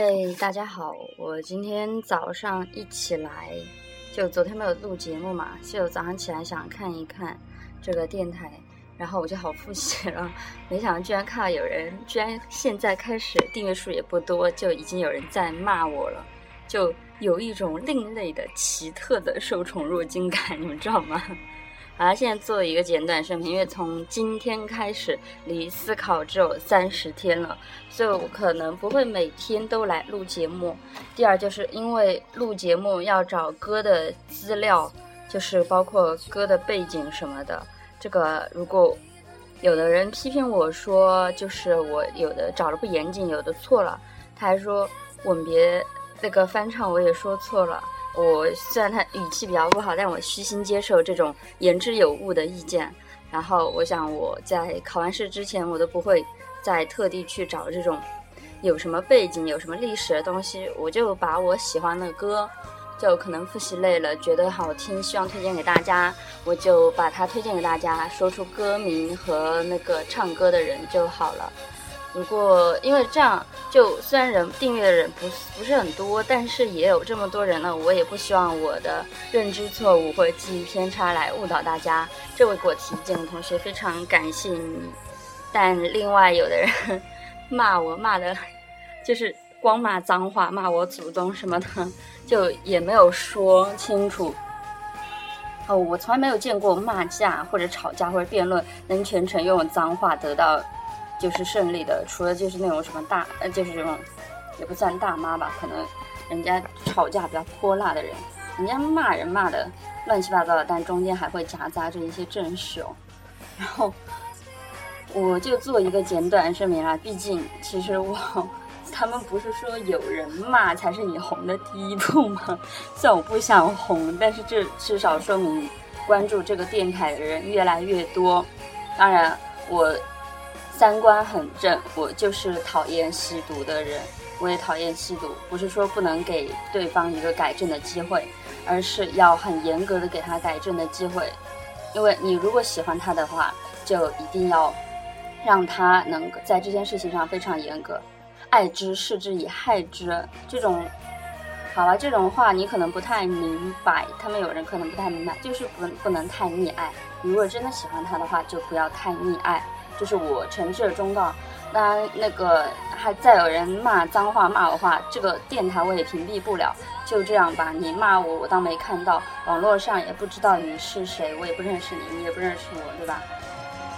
嘿，大家好！我今天早上一起来，就昨天没有录节目嘛，就早上起来想看一看这个电台，然后我就好复习了。没想到居然看到有人，居然现在开始订阅数也不多，就已经有人在骂我了，就有一种另类的奇特的受宠若惊感，你们知道吗？好，现在做一个简短声明，因为从今天开始离思考只有三十天了，所以我可能不会每天都来录节目。第二，就是因为录节目要找歌的资料，就是包括歌的背景什么的。这个如果有的人批评我说，就是我有的找的不严谨，有的错了，他还说吻别那个翻唱我也说错了。我虽然他语气比较不好，但我虚心接受这种言之有物的意见。然后我想我在考完试之前，我都不会再特地去找这种有什么背景、有什么历史的东西。我就把我喜欢的歌，就可能复习累了，觉得好听，希望推荐给大家，我就把它推荐给大家，说出歌名和那个唱歌的人就好了。不过，因为这样，就虽然人订阅的人不不是很多，但是也有这么多人了，我也不希望我的认知错误或者记忆偏差来误导大家。这位给我提意见的同学，非常感谢你。但另外有的人骂我骂的，就是光骂脏话，骂我祖宗什么的，就也没有说清楚。哦，我从来没有见过骂架或者吵架或者辩论能全程用脏话得到。就是胜利的，除了就是那种什么大，呃，就是这种，也不算大妈吧，可能人家吵架比较泼辣的人，人家骂人骂的乱七八糟的，但中间还会夹杂着一些正事哦。然后我就做一个简短声明啦，毕竟其实我他们不是说有人骂才是你红的第一步吗？虽然我不想红，但是这至少说明关注这个电台的人越来越多。当然我。三观很正，我就是讨厌吸毒的人，我也讨厌吸毒。不是说不能给对方一个改正的机会，而是要很严格的给他改正的机会。因为你如果喜欢他的话，就一定要让他能够在这件事情上非常严格。爱之，视之以害之，这种，好了，这种话你可能不太明白，他们有人可能不太明白，就是不不能太溺爱。你如果真的喜欢他的话，就不要太溺爱。就是我诚挚的忠告，当然那个还再有人骂脏话骂我话，这个电台我也屏蔽不了，就这样吧，你骂我我当没看到，网络上也不知道你是谁，我也不认识你，你也不认识我，对吧？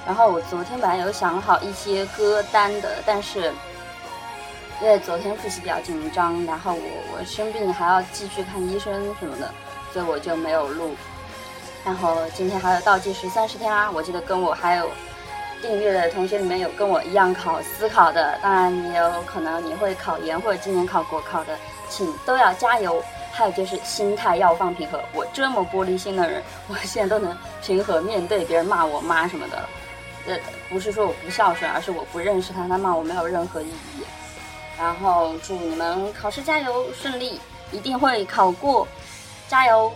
然后我昨天本来有想好一些歌单的，但是因为昨天复习比较紧张，然后我我生病还要继续看医生什么的，所以我就没有录。然后今天还有倒计时三十天啊，我记得跟我还有。订阅的同学里面有跟我一样考思考的，当然也有可能你会考研或者今年考国考的，请都要加油。还有就是心态要放平和，我这么玻璃心的人，我现在都能平和面对别人骂我妈什么的。呃，不是说我不孝顺，而是我不认识他，他骂我没有任何意义。然后祝你们考试加油顺利，一定会考过，加油！